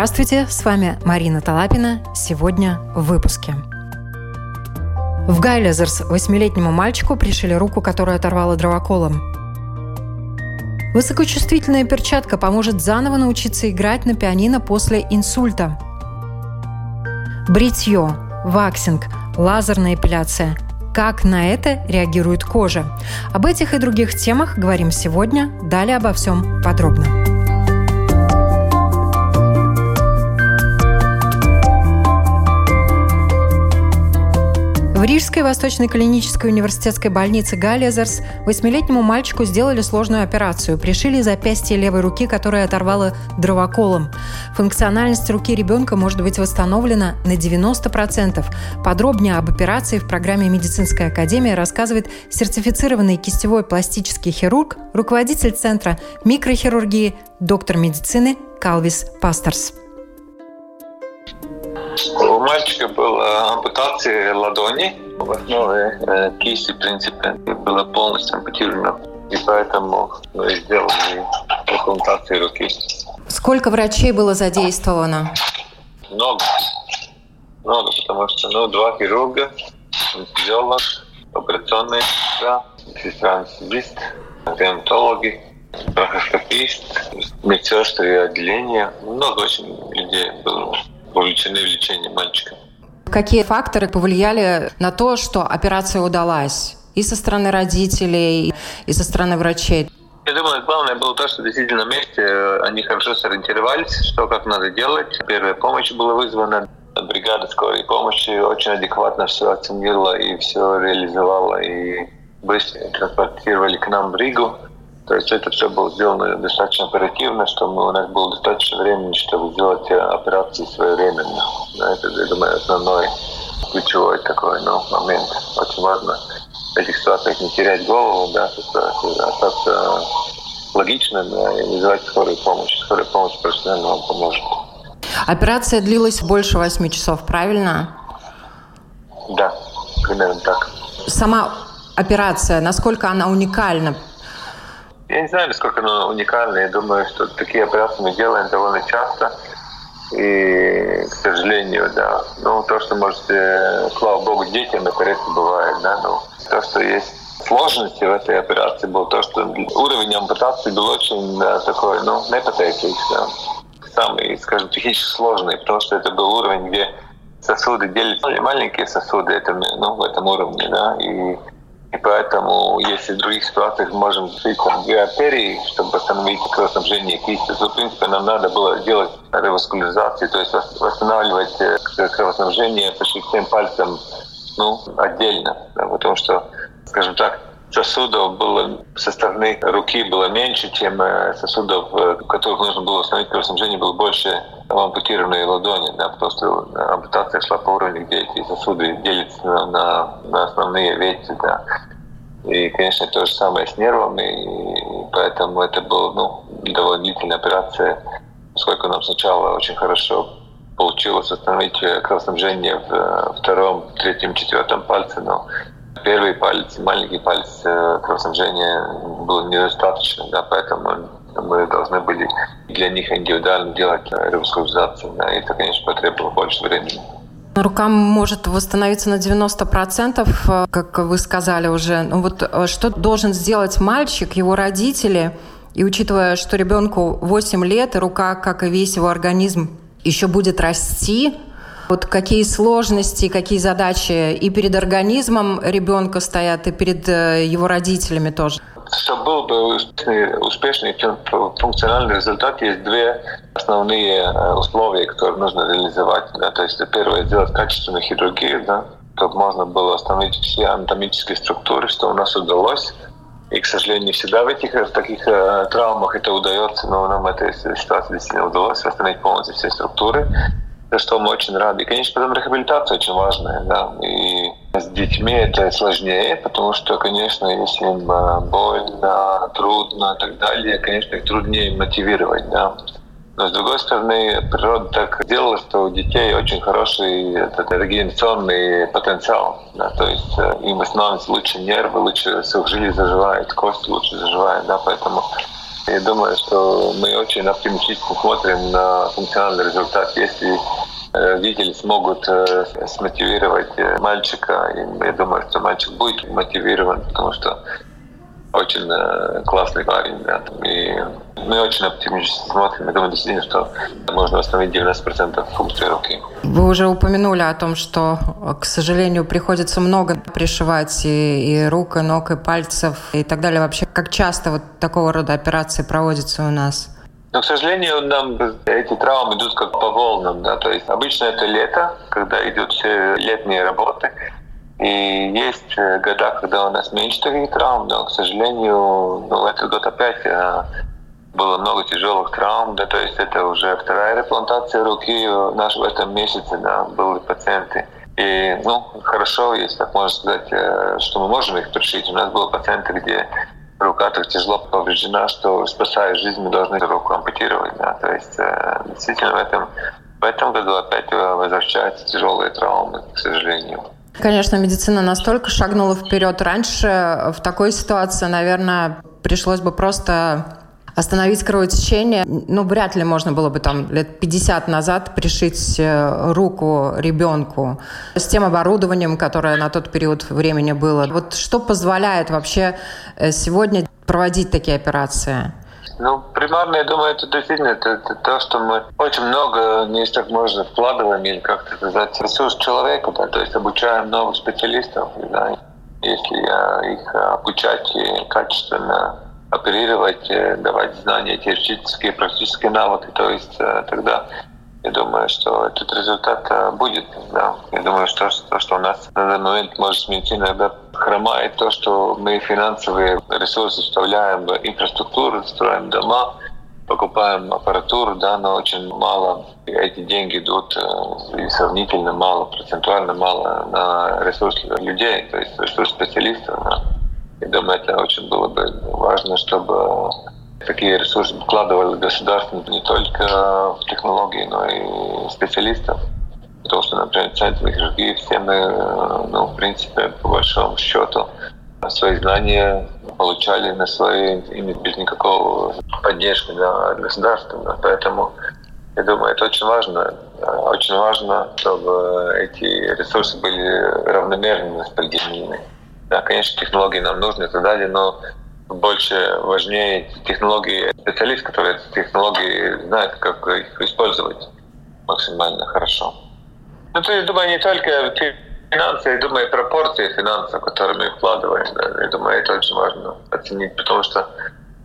Здравствуйте, с вами Марина Талапина. Сегодня в выпуске. В Гайлезерс восьмилетнему мальчику пришили руку, которую оторвала дровоколом. Высокочувствительная перчатка поможет заново научиться играть на пианино после инсульта. Бритье, ваксинг, лазерная эпиляция. Как на это реагирует кожа? Об этих и других темах говорим сегодня. Далее обо всем подробно. В Рижской Восточной клинической университетской больнице Галлезерс восьмилетнему мальчику сделали сложную операцию. Пришили запястье левой руки, которая оторвала дровоколом. Функциональность руки ребенка может быть восстановлена на 90%. Подробнее об операции в программе «Медицинская академия» рассказывает сертифицированный кистевой пластический хирург, руководитель Центра микрохирургии, доктор медицины Калвис Пастерс. У мальчика была ампутация ладони. В основе э, кисти, в принципе, была полностью ампутирована. И поэтому мы сделали трансплантацию руки. Сколько врачей было задействовано? Много. Много, потому что ну, два хирурга, анестезиолог, операционная сестра, сестра-анестезист, реанатологи, брахоскопист, медсестры отделения. Много очень людей было вовлечены в лечение мальчика. Какие факторы повлияли на то, что операция удалась? И со стороны родителей, и со стороны врачей? Я думаю, главное было то, что действительно на месте э, они хорошо сориентировались, что как надо делать. Первая помощь была вызвана. Бригада скорой помощи очень адекватно все оценила и все реализовала. И быстро транспортировали к нам в Ригу. То есть это все было сделано достаточно оперативно, что мы, у нас было достаточно времени, чтобы сделать э, операции своевременно. Это, я думаю, основной ключевой такой ну, момент. Очень важно в этих ситуациях не терять голову, да, остаться логичным и вызывать скорую помощь. Скорая помощь профессионально вам поможет. Операция длилась больше восьми часов, правильно? Да, примерно так. Сама операция, насколько она уникальна? Я не знаю, насколько она уникальна. Я думаю, что такие операции мы делаем довольно часто. И, к сожалению, да. Ну, то, что, может, слава богу, детям это редко бывает, да. Ну, то, что есть сложности в этой операции был то, что уровень ампутации был очень да, такой, ну, не да, самый, скажем, технически сложный, потому что это был уровень, где сосуды делятся, маленькие сосуды это, ну, в этом уровне, да, и и поэтому, если в других ситуациях мы можем открыть там, две артерии, чтобы восстановить кровоснабжение кисти, то, в принципе, нам надо было делать реваскуляризацию, то есть восстанавливать э, кровоснабжение почти всем пальцем ну, отдельно. Да, потому что, скажем так, сосудов было со стороны руки было меньше, чем э, сосудов, э, в которых нужно было восстановить кровоснабжение, было больше ампутированные ладони, да, потому что ампутация шла по уровню, где эти сосуды делятся на, на, на основные ветви, да. И, конечно, то же самое с нервами, и поэтому это была ну, довольно длительная операция, поскольку нам сначала очень хорошо получилось восстановить кровоснабжение в э, втором, третьем, четвертом пальце, но первый палец, маленький палец э, кровоснабжения было недостаточно, да, поэтому мы должны были для них индивидуально делать реваскуляризацию. Да, и это, конечно, потребовало больше времени. Рука может восстановиться на 90%, э, как вы сказали уже. Ну вот э, что должен сделать мальчик, его родители, и учитывая, что ребенку 8 лет, и рука, как и весь его организм, еще будет расти, вот какие сложности, какие задачи и перед организмом ребенка стоят, и перед э, его родителями тоже? Чтобы был бы успешный функциональный результат, есть две основные э, условия, которые нужно реализовать. Да. То есть первое – сделать качественную хирургию, да, чтобы можно было остановить все анатомические структуры, что у нас удалось. И, к сожалению, всегда в этих в таких э, травмах это удается, но нам этой ситуации действительно удалось восстановить полностью все структуры что мы очень рады. И, конечно, потом рехабилитация очень важная, да, и с детьми это сложнее, потому что, конечно, если им э, больно, трудно и так далее, конечно, их труднее мотивировать, да. Но с другой стороны, природа так сделала, что у детей очень хороший этот регенерационный потенциал. Да, то есть э, им восстанавливаются лучше нервы, лучше сухожилие заживает, кость лучше заживает. Да, поэтому Я думаю, что мы очень оптимистично смотрим на функциональный результат. Если родители смогут смотивировать мальчика, и я думаю, что мальчик будет мотивирован, потому что очень э, классный парень, да. И мы очень оптимистично смотрим. Я думаю, действительно, что можно восстановить 90% функции руки. Вы уже упомянули о том, что, к сожалению, приходится много пришивать и, и рук, и ног, и пальцев, и так далее. Вообще, как часто вот такого рода операции проводятся у нас? Но, к сожалению, нам эти травмы идут как по волнам. Да? То есть обычно это лето, когда идут все летние работы. И есть э, года, когда у нас меньше таких травм, но, к сожалению, ну, этот год опять э, было много тяжелых травм, да, то есть это уже вторая реплантация руки наш в этом месяце, да, были пациенты. И, ну, хорошо, если так можно сказать, э, что мы можем их пришить. У нас были пациенты, где рука так тяжело повреждена, что, спасая жизнь, мы должны руку ампутировать. Да. То есть, действительно, в этом, в этом году опять возвращаются тяжелые травмы, к сожалению. Конечно, медицина настолько шагнула вперед. Раньше в такой ситуации, наверное, пришлось бы просто остановить кровотечение. Ну, вряд ли можно было бы там лет 50 назад пришить э, руку ребенку с тем оборудованием, которое на тот период времени было. Вот что позволяет вообще э, сегодня проводить такие операции? Ну, примарно, я думаю, это действительно это, это то, что мы очень много, не так можно, вкладываем или как-то сказать, ресурс человека, да, то есть обучаем новых специалистов, да, если их обучать и качественно оперировать, э, давать знания, теоретические, практические навыки, то есть э, тогда я думаю, что этот результат э, будет. Да. Я думаю, что то, что у нас на данный момент может медицина да, хромает, то, что мы финансовые ресурсы вставляем в инфраструктуру, строим дома, покупаем аппаратуру, да, но очень мало эти деньги идут э, и сравнительно мало, процентуально мало на ресурс людей, то есть ресурс специалистов. Да. Я думаю, это очень было бы важно, чтобы Такие ресурсы вкладывали государство не только в технологии, но и специалистов. Потому что, например, центр хирургии все мы, ну, в принципе, по большому счету, свои знания получали на свои ими без никакого поддержки да, от государства. Да. Поэтому я думаю, это очень важно. Очень важно, чтобы эти ресурсы были равномерно распределены. Да, конечно, технологии нам нужны и так далее, но больше важнее технологии специалист, который эти технологии знает, как их использовать максимально хорошо. Ну, то есть, думаю, не только финансы, я думаю, пропорции финансов, которые мы вкладываем. Да, я думаю, это очень важно оценить, потому что,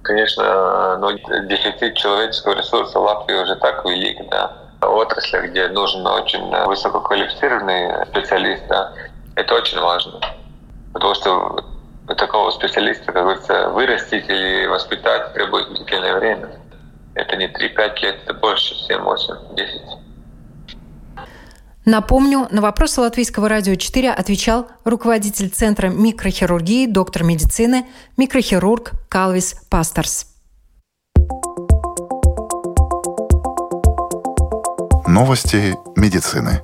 конечно, ну, дефицит человеческого ресурса в Латвии уже так велик, да. Отрасли, где нужен очень высококвалифицированный специалист, да, это очень важно. Потому что такого специалиста, как говорится, вырастить или воспитать требует длительное время. Это не 3-5 лет, это больше, 7, 8, 10. Напомню, на вопросы Латвийского радио 4 отвечал руководитель Центра микрохирургии, доктор медицины, микрохирург Калвис Пастерс. Новости медицины.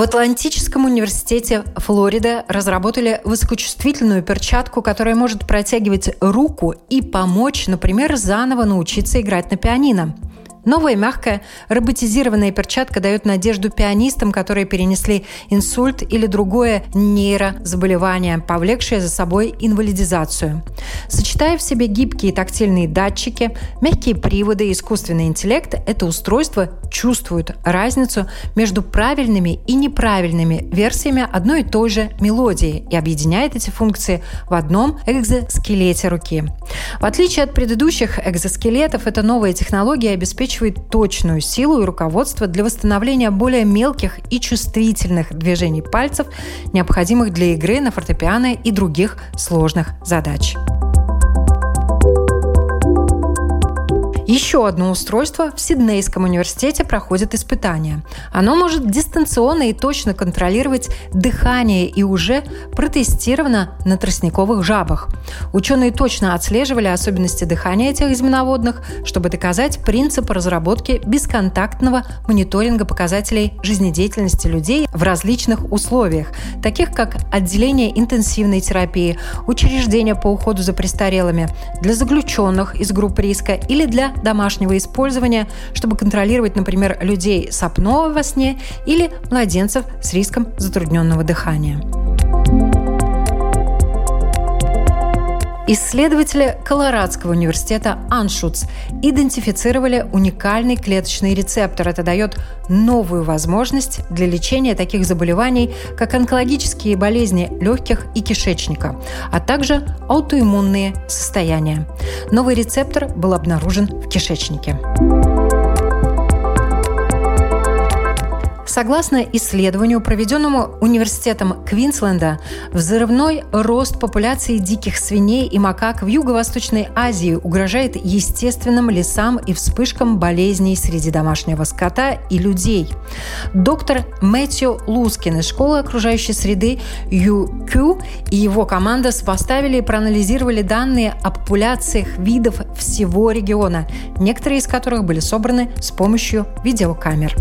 В Атлантическом университете Флорида разработали высокочувствительную перчатку, которая может протягивать руку и помочь, например, заново научиться играть на пианино. Новая мягкая роботизированная перчатка дает надежду пианистам, которые перенесли инсульт или другое нейрозаболевание, повлекшее за собой инвалидизацию. Сочетая в себе гибкие тактильные датчики, мягкие приводы и искусственный интеллект, это устройство чувствует разницу между правильными и неправильными версиями одной и той же мелодии и объединяет эти функции в одном экзоскелете руки. В отличие от предыдущих экзоскелетов, эта новая технология обеспечивает обеспечивает точную силу и руководство для восстановления более мелких и чувствительных движений пальцев, необходимых для игры на фортепиано и других сложных задач. Еще одно устройство в Сиднейском университете проходит испытания. Оно может дистанционно и точно контролировать дыхание и уже протестировано на тростниковых жабах. Ученые точно отслеживали особенности дыхания этих земноводных, чтобы доказать принцип разработки бесконтактного мониторинга показателей жизнедеятельности людей в различных условиях, таких как отделение интенсивной терапии, учреждения по уходу за престарелыми, для заключенных из групп риска или для домашнего использования, чтобы контролировать, например, людей с апноэ во сне или младенцев с риском затрудненного дыхания. Исследователи Колорадского университета Аншутс идентифицировали уникальный клеточный рецептор. Это дает новую возможность для лечения таких заболеваний, как онкологические болезни легких и кишечника, а также аутоиммунные состояния. Новый рецептор был обнаружен в кишечнике. Согласно исследованию, проведенному Университетом Квинсленда, взрывной рост популяции диких свиней и макак в Юго-Восточной Азии угрожает естественным лесам и вспышкам болезней среди домашнего скота и людей. Доктор Мэтью Лускин из школы окружающей среды ЮКЮ и его команда сопоставили и проанализировали данные о популяциях видов всего региона, некоторые из которых были собраны с помощью видеокамер.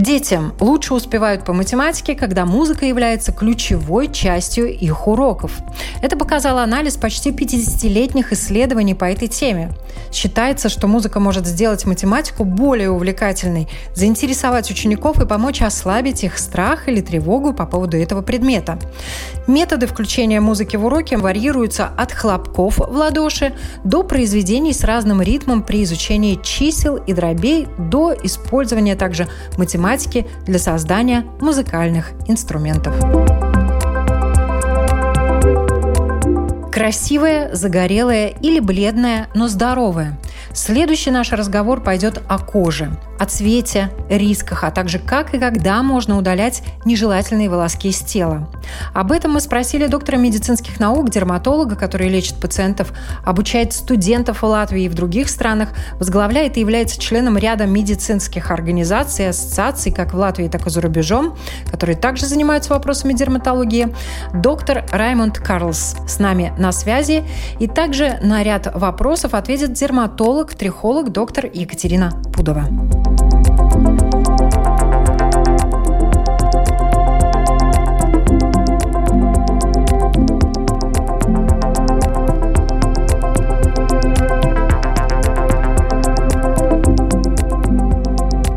Детям лучше успевают по математике, когда музыка является ключевой частью их уроков. Это показал анализ почти 50-летних исследований по этой теме. Считается, что музыка может сделать математику более увлекательной, заинтересовать учеников и помочь ослабить их страх или тревогу по поводу этого предмета. Методы включения музыки в уроки варьируются от хлопков в ладоши до произведений с разным ритмом при изучении чисел и дробей до использования также математики для создания музыкальных инструментов. Красивая, загорелая или бледная, но здоровая. Следующий наш разговор пойдет о коже – о цвете, рисках, а также как и когда можно удалять нежелательные волоски из тела. Об этом мы спросили доктора медицинских наук, дерматолога, который лечит пациентов, обучает студентов в Латвии и в других странах, возглавляет и является членом ряда медицинских организаций и ассоциаций, как в Латвии, так и за рубежом, которые также занимаются вопросами дерматологии. Доктор Раймонд Карлс с нами на связи. И также на ряд вопросов ответит дерматолог, трихолог, доктор Екатерина Пудова.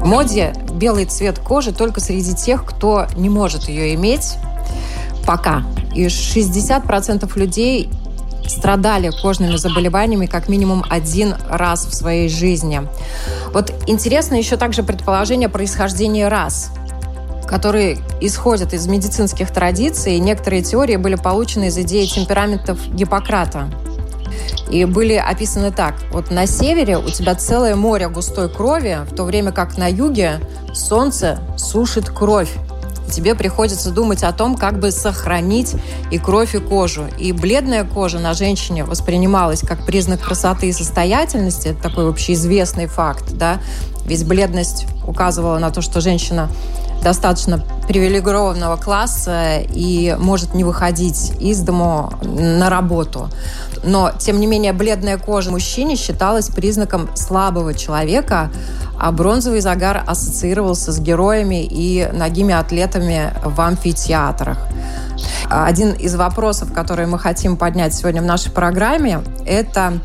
Моде белый цвет кожи только среди тех, кто не может ее иметь пока. И 60% людей страдали кожными заболеваниями как минимум один раз в своей жизни. Вот интересно еще также предположение происхождения рас которые исходят из медицинских традиций. Некоторые теории были получены из идеи темпераментов Гиппократа. И были описаны так. Вот на севере у тебя целое море густой крови, в то время как на юге солнце сушит кровь тебе приходится думать о том, как бы сохранить и кровь, и кожу. И бледная кожа на женщине воспринималась как признак красоты и состоятельности. Это такой общеизвестный факт, да. Ведь бледность указывала на то, что женщина достаточно привилегированного класса и может не выходить из дому на работу. Но, тем не менее, бледная кожа мужчине считалась признаком слабого человека, а бронзовый загар ассоциировался с героями и ногими атлетами в амфитеатрах. Один из вопросов, которые мы хотим поднять сегодня в нашей программе, это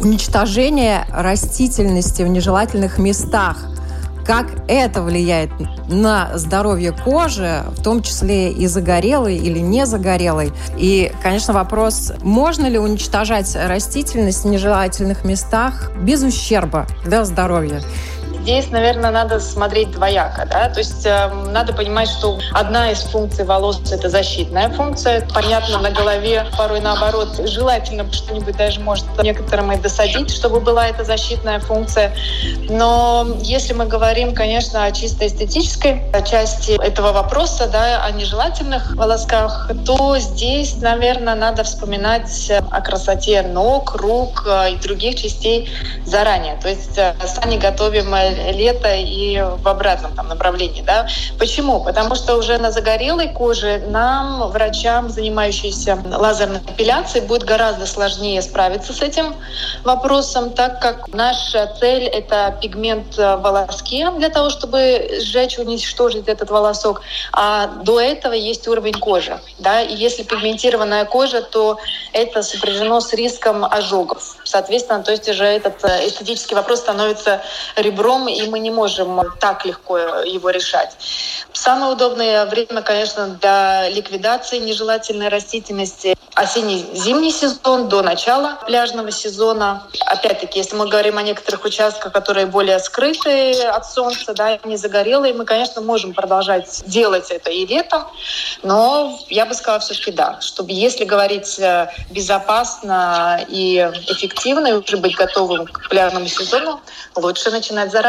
уничтожение растительности в нежелательных местах – как это влияет на здоровье кожи, в том числе и загорелой или не загорелой. И, конечно, вопрос, можно ли уничтожать растительность в нежелательных местах без ущерба для здоровья. Здесь, наверное, надо смотреть двояко, да, то есть э, надо понимать, что одна из функций волос – это защитная функция. Понятно, на голове порой наоборот желательно что-нибудь даже может некоторым и досадить, чтобы была эта защитная функция. Но если мы говорим, конечно, о чисто эстетической части этого вопроса, да, о нежелательных волосках, то здесь, наверное, надо вспоминать о красоте ног, рук э, и других частей заранее. То есть э, сами готовим лето и в обратном там, направлении. Да? Почему? Потому что уже на загорелой коже нам, врачам, занимающимся лазерной эпиляцией, будет гораздо сложнее справиться с этим вопросом, так как наша цель — это пигмент в волоске для того, чтобы сжечь, уничтожить этот волосок. А до этого есть уровень кожи. Да? И если пигментированная кожа, то это сопряжено с риском ожогов. Соответственно, то есть уже этот э, эстетический вопрос становится ребром, и мы не можем так легко его решать. Самое удобное время, конечно, для ликвидации нежелательной растительности осенне-зимний сезон до начала пляжного сезона. Опять-таки, если мы говорим о некоторых участках, которые более скрытые от солнца, да, не загорелые, мы, конечно, можем продолжать делать это и летом, но я бы сказала все-таки да, чтобы если говорить э, безопасно и эффективно, и уже быть готовым к пляжному сезону, лучше начинать заранее.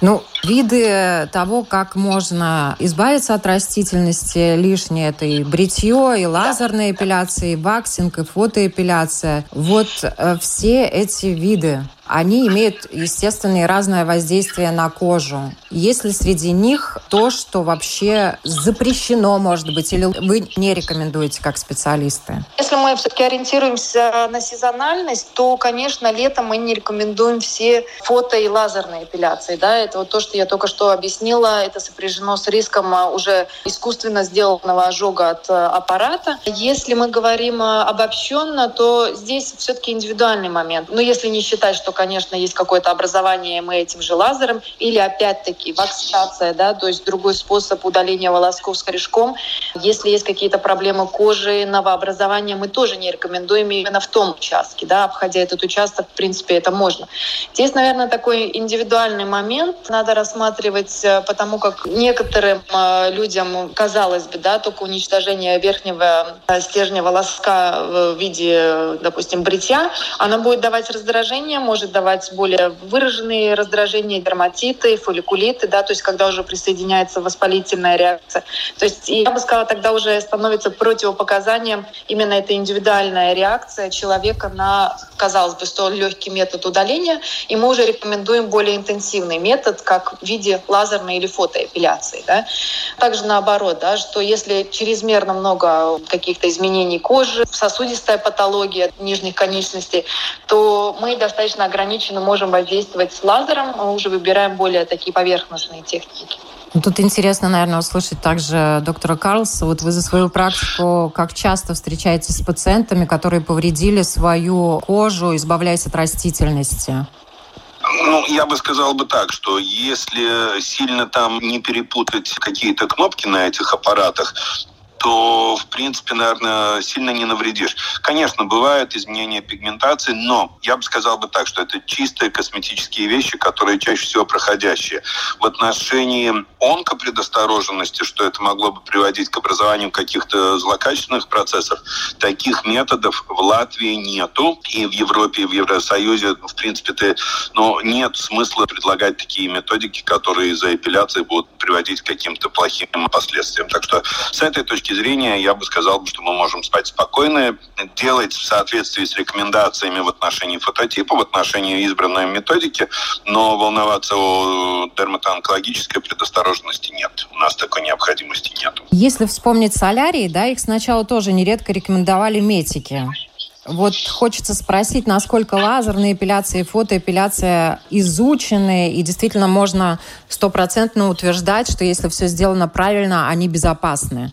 Ну, виды того, как можно избавиться от растительности лишнее, это и бритье, и лазерная эпиляция, и ваксинг, и фотоэпиляция. Вот э, все эти виды они имеют, естественно, и разное воздействие на кожу. Есть ли среди них то, что вообще запрещено, может быть, или вы не рекомендуете как специалисты? Если мы все-таки ориентируемся на сезональность, то, конечно, летом мы не рекомендуем все фото- и лазерные эпиляции. Да? Это вот то, что я только что объяснила, это сопряжено с риском а, уже искусственно сделанного ожога от а, аппарата. Если мы говорим а, обобщенно, то здесь все-таки индивидуальный момент. Но если не считать, что конечно, есть какое-то образование, мы этим же лазером, или опять-таки вакцинация, да, то есть другой способ удаления волосков с корешком. Если есть какие-то проблемы кожи, новообразования, мы тоже не рекомендуем именно в том участке, да, обходя этот участок, в принципе, это можно. Здесь, наверное, такой индивидуальный момент надо рассматривать, э, потому как некоторым э, людям, казалось бы, да, только уничтожение верхнего э, стержня волоска в виде, допустим, бритья, оно будет давать раздражение, может давать более выраженные раздражения, дерматиты, фолликулиты, да, то есть когда уже присоединяется воспалительная реакция. То есть я бы сказала, тогда уже становится противопоказанием именно эта индивидуальная реакция человека на, казалось бы, столь легкий метод удаления, и мы уже рекомендуем более интенсивный метод, как в виде лазерной или фотоэпиляции. Да. Также наоборот, да, что если чрезмерно много каких-то изменений кожи, сосудистая патология нижних конечностей, то мы достаточно ограниченно можем воздействовать с лазером, мы уже выбираем более такие поверхностные техники. Ну, тут интересно, наверное, услышать также доктора Карлса. Вот вы за свою практику как часто встречаетесь с пациентами, которые повредили свою кожу, избавляясь от растительности? Ну, я бы сказал бы так, что если сильно там не перепутать какие-то кнопки на этих аппаратах, то, в принципе, наверное, сильно не навредишь. Конечно, бывают изменения пигментации, но я бы сказал бы так, что это чистые косметические вещи, которые чаще всего проходящие. В отношении онкопредостороженности, что это могло бы приводить к образованию каких-то злокачественных процессов, таких методов в Латвии нету. И в Европе, и в Евросоюзе, в принципе, ты, ну, нет смысла предлагать такие методики, которые из-за эпиляции будут приводить к каким-то плохим последствиям. Так что с этой точки точки зрения я бы сказал, что мы можем спать спокойно, делать в соответствии с рекомендациями в отношении фототипа, в отношении избранной методики, но волноваться о дерматоонкологической предосторожности нет. У нас такой необходимости нет. Если вспомнить солярии, да, их сначала тоже нередко рекомендовали метики. Вот хочется спросить, насколько лазерная эпиляция и фотоэпиляция изучены, и действительно можно стопроцентно утверждать, что если все сделано правильно, они безопасны?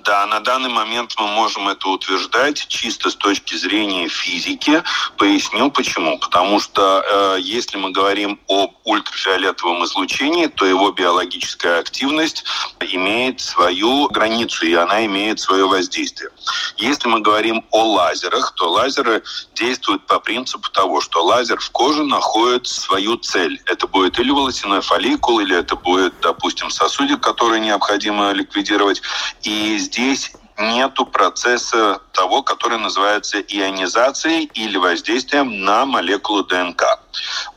Да, на данный момент мы можем это утверждать чисто с точки зрения физики. Поясню почему. Потому что э, если мы говорим об ультрафиолетовом излучении, то его биологическая активность имеет свою границу, и она имеет свое воздействие. Если мы говорим о лазерах, то лазеры действуют по принципу того, что лазер в коже находит свою цель. Это будет или волосяной фолликул, или это будет, допустим, сосудик, который необходимо ликвидировать. И здесь нету процесса того, который называется ионизацией или воздействием на молекулу ДНК.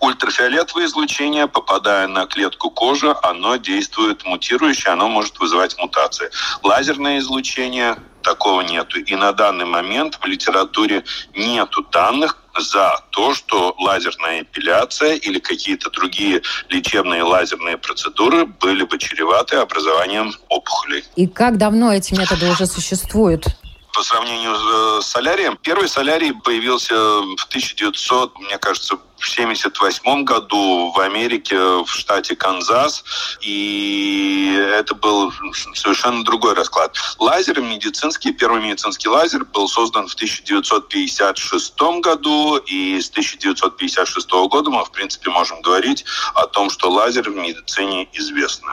Ультрафиолетовое излучение, попадая на клетку кожи, оно действует мутирующе, оно может вызывать мутации. Лазерное излучение такого нету. И на данный момент в литературе нету данных за то, что лазерная эпиляция или какие-то другие лечебные лазерные процедуры были бы чреваты образованием опухолей. И как давно эти методы уже существуют? По сравнению э, с солярием. Первый солярий появился в 1900, мне кажется, в 1978 году в Америке, в штате Канзас, и это был совершенно другой расклад. Лазер медицинский, первый медицинский лазер был создан в 1956 году, и с 1956 года мы, в принципе, можем говорить о том, что лазер в медицине известны.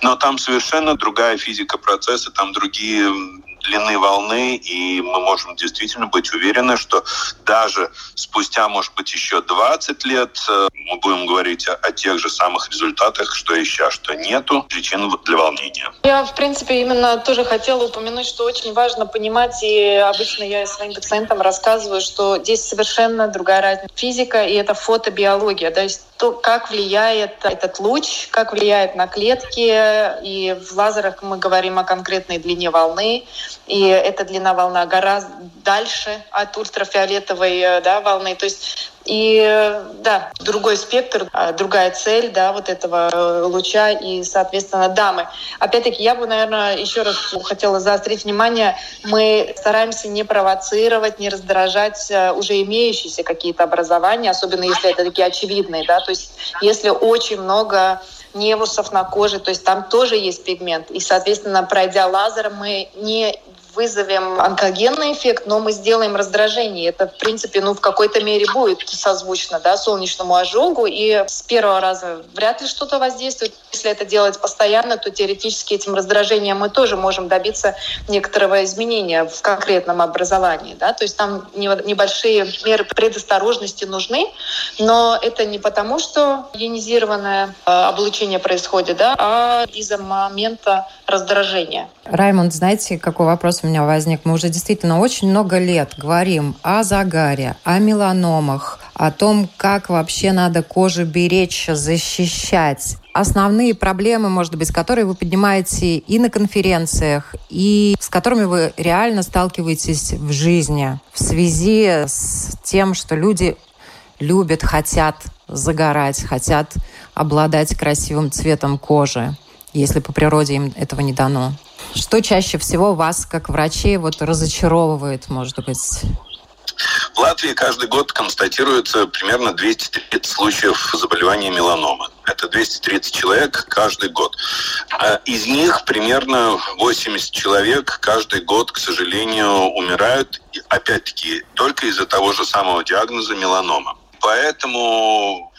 Но там совершенно другая физика процесса, там другие длины волны, и мы можем действительно быть уверены, что даже спустя, может быть, еще 20 лет э, мы будем говорить о, о тех же самых результатах, что и сейчас, что нету причин для волнения. Я, в принципе, именно тоже хотела упомянуть, что очень важно понимать, и обычно я своим пациентам рассказываю, что здесь совершенно другая разница. Физика и это фотобиология. То есть то, как влияет этот луч, как влияет на клетки. И в лазерах мы говорим о конкретной длине волны и эта длина волна гораздо дальше от ультрафиолетовой э, да, волны. То есть и да, другой спектр, а, другая цель да, вот этого э, луча и, соответственно, дамы. Опять-таки, я бы, наверное, еще раз хотела заострить внимание, мы стараемся не провоцировать, не раздражать э, уже имеющиеся какие-то образования, особенно если это такие очевидные. Да? То есть если очень много невусов на коже, то есть там тоже есть пигмент. И, соответственно, пройдя лазером, мы не вызовем онкогенный эффект, но мы сделаем раздражение. Это, в принципе, ну, в какой-то мере будет созвучно да, солнечному ожогу, и с первого раза вряд ли что-то воздействует. Если это делать постоянно, то теоретически этим раздражением мы тоже можем добиться некоторого изменения в конкретном образовании. Да? То есть там небольшие меры предосторожности нужны, но это не потому, что ионизированное э, облучение происходит, да, а из-за момента раздражения. Раймонд, знаете, какой вопрос у меня возник? Мы уже действительно очень много лет говорим о загаре, о меланомах, о том, как вообще надо кожу беречь, защищать. Основные проблемы, может быть, которые вы поднимаете и на конференциях, и с которыми вы реально сталкиваетесь в жизни в связи с тем, что люди любят, хотят загорать, хотят обладать красивым цветом кожи, если по природе им этого не дано. Что чаще всего вас, как врачей, вот разочаровывает, может быть? В Латвии каждый год констатируется примерно 230 случаев заболевания меланомы. Это 230 человек каждый год. А из них примерно 80 человек каждый год, к сожалению, умирают, опять-таки, только из-за того же самого диагноза меланома. Поэтому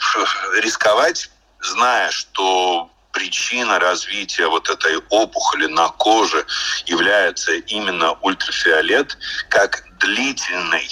рисковать, зная, что причина развития вот этой опухоли на коже является именно ультрафиолет, как длительный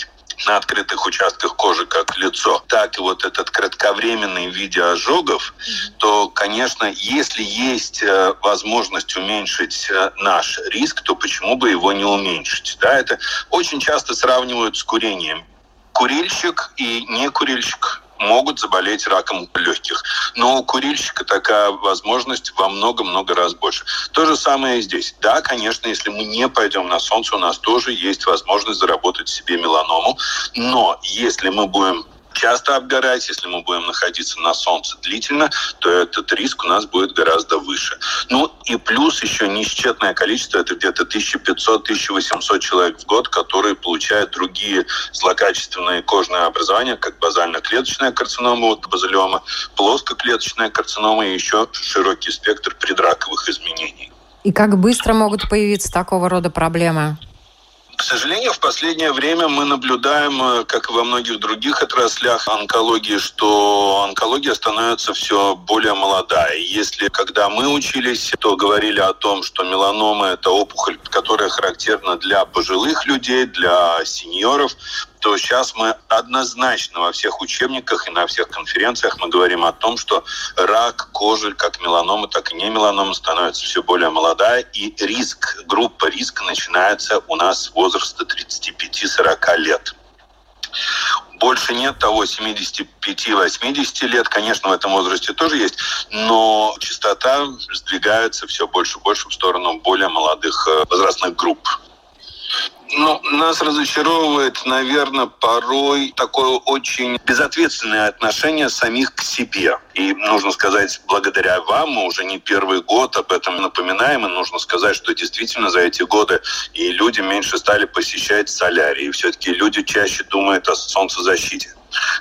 на открытых участках кожи, как лицо, так и вот этот кратковременный в виде ожогов, то, конечно, если есть э, возможность уменьшить э, наш риск, то почему бы его не уменьшить? Да, это очень часто сравнивают с курением. Курильщик и не курильщик могут заболеть раком легких. Но у курильщика такая возможность во много-много раз больше. То же самое и здесь. Да, конечно, если мы не пойдем на солнце, у нас тоже есть возможность заработать себе меланому. Но если мы будем часто обгорать, если мы будем находиться на солнце длительно, то этот риск у нас будет гораздо выше. Ну и плюс еще несчетное количество, это где-то 1500-1800 человек в год, которые получают другие злокачественные кожные образования, как базально-клеточная карцинома, вот базилиома, плоскоклеточная карцинома и еще широкий спектр предраковых изменений. И как быстро могут появиться такого рода проблемы? К сожалению, в последнее время мы наблюдаем, э, как и во многих других отраслях онкологии, что онкология становится все более молодая. Если когда мы учились, то говорили о том, что меланома – это опухоль, которая характерна для пожилых людей, для сеньоров, то сейчас мы однозначно во всех учебниках и на всех конференциях мы говорим о том, что рак кожи, как меланома, так и не меланома, становится все более молодая, и риск, группа риска начинается у нас с возраста 35-40 лет больше нет того 75-80 лет. Конечно, в этом возрасте тоже есть, но частота сдвигается все больше и больше в сторону более молодых э, возрастных групп. Ну, нас разочаровывает, наверное, порой такое очень безответственное отношение самих к себе. И нужно сказать, благодаря вам, мы уже не первый год об этом напоминаем, и нужно сказать, что действительно за эти годы и люди меньше стали посещать солярий, и все-таки люди чаще думают о солнцезащите.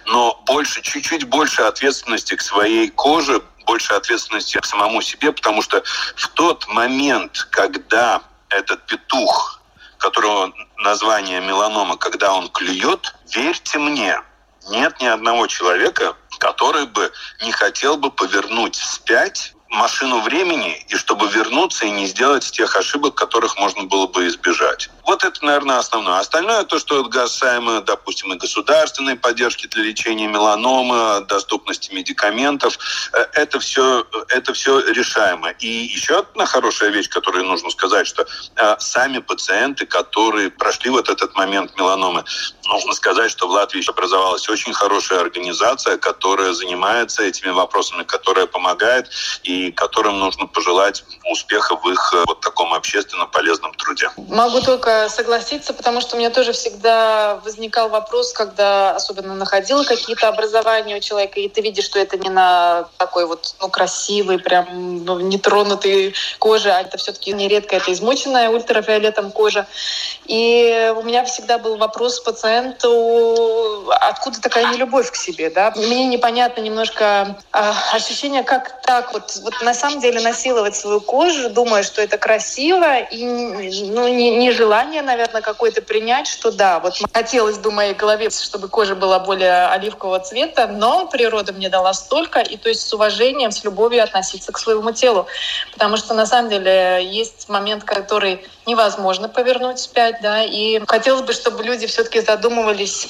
Но больше, чуть-чуть больше ответственности к своей коже, больше ответственности к самому себе, потому что в тот момент, когда этот петух которого название меланома, когда он клюет, верьте мне, нет ни одного человека, который бы не хотел бы повернуть вспять машину времени, и чтобы вернуться и не сделать тех ошибок, которых можно было бы избежать. Вот это, наверное, основное. Остальное, то, что касаемо, допустим, и государственной поддержки для лечения меланомы, доступности медикаментов, э, это все, это все решаемо. И еще одна хорошая вещь, которую нужно сказать, что э, сами пациенты, которые прошли вот этот момент меланомы, нужно сказать, что в Латвии образовалась очень хорошая организация, которая занимается этими вопросами, которая помогает и которым нужно пожелать успеха в их э, вот таком общественно полезном труде. Могу только согласиться, потому что у меня тоже всегда возникал вопрос, когда особенно находила какие-то образования у человека, и ты видишь, что это не на такой вот ну, красивой, прям ну, нетронутой коже, а это все-таки нередко это измученная ультрафиолетом кожа. И у меня всегда был вопрос пациенту, откуда такая нелюбовь к себе, да? Мне непонятно немножко э, ощущение, как так вот, вот на самом деле насиловать свою кожу, думая, что это красиво, и ну, не, не желание, наверное, какое-то принять, что да, вот хотелось бы моей голове, чтобы кожа была более оливкового цвета, но природа мне дала столько, и то есть с уважением, с любовью относиться к своему телу. Потому что на самом деле есть момент, который невозможно повернуть вспять, да, и хотелось бы, чтобы люди все-таки задумывались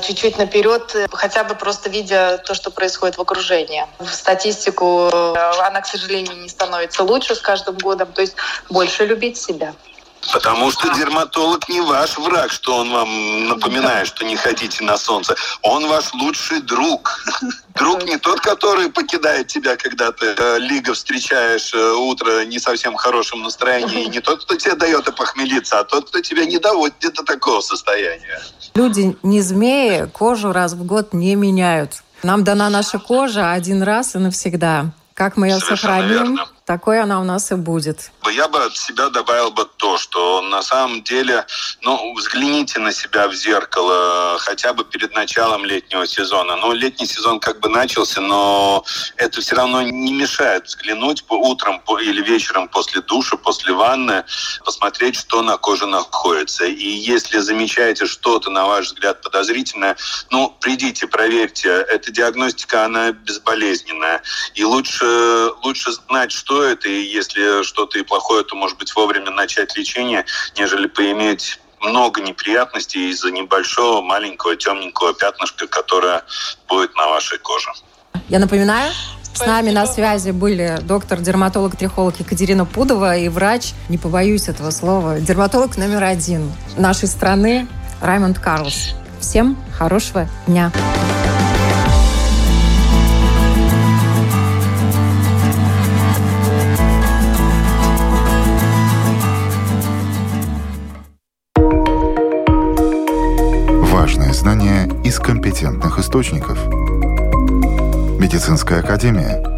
чуть-чуть наперед, э, хотя бы просто видя то, что происходит в окружении. В статистику э, она, к сожалению, не становится лучше с каждым годом, то есть больше любить себя. Потому что дерматолог не ваш враг, что он вам напоминает, что не ходите на солнце. Он ваш лучший друг. Друг не тот, который покидает тебя, когда ты э, лига встречаешь э, утро не совсем хорошем настроении. И не тот, кто тебе дает опохмелиться, а тот, кто тебя не доводит до такого состояния. Люди не змеи, кожу раз в год не меняют. Нам дана наша кожа один раз и навсегда. Как мы ее Совершенно сохраним, верно. такой она у нас и будет я бы от себя добавил бы то, что на самом деле, ну, взгляните на себя в зеркало хотя бы перед началом летнего сезона. Ну, летний сезон как бы начался, но это все равно не мешает взглянуть по утром или вечером после душа, после ванны, посмотреть, что на коже находится. И если замечаете что-то, на ваш взгляд, подозрительное, ну, придите, проверьте. Эта диагностика, она безболезненная. И лучше, лучше знать, что это, и если что-то и плохое то, может быть, вовремя начать лечение, нежели поиметь много неприятностей из-за небольшого, маленького, темненького пятнышка, которое будет на вашей коже. Я напоминаю, с нами на связи были доктор-дерматолог-трихолог Екатерина Пудова и врач, не побоюсь этого слова, дерматолог номер один нашей страны Раймонд Карлс. Всем хорошего дня! Из компетентных источников. Медицинская академия –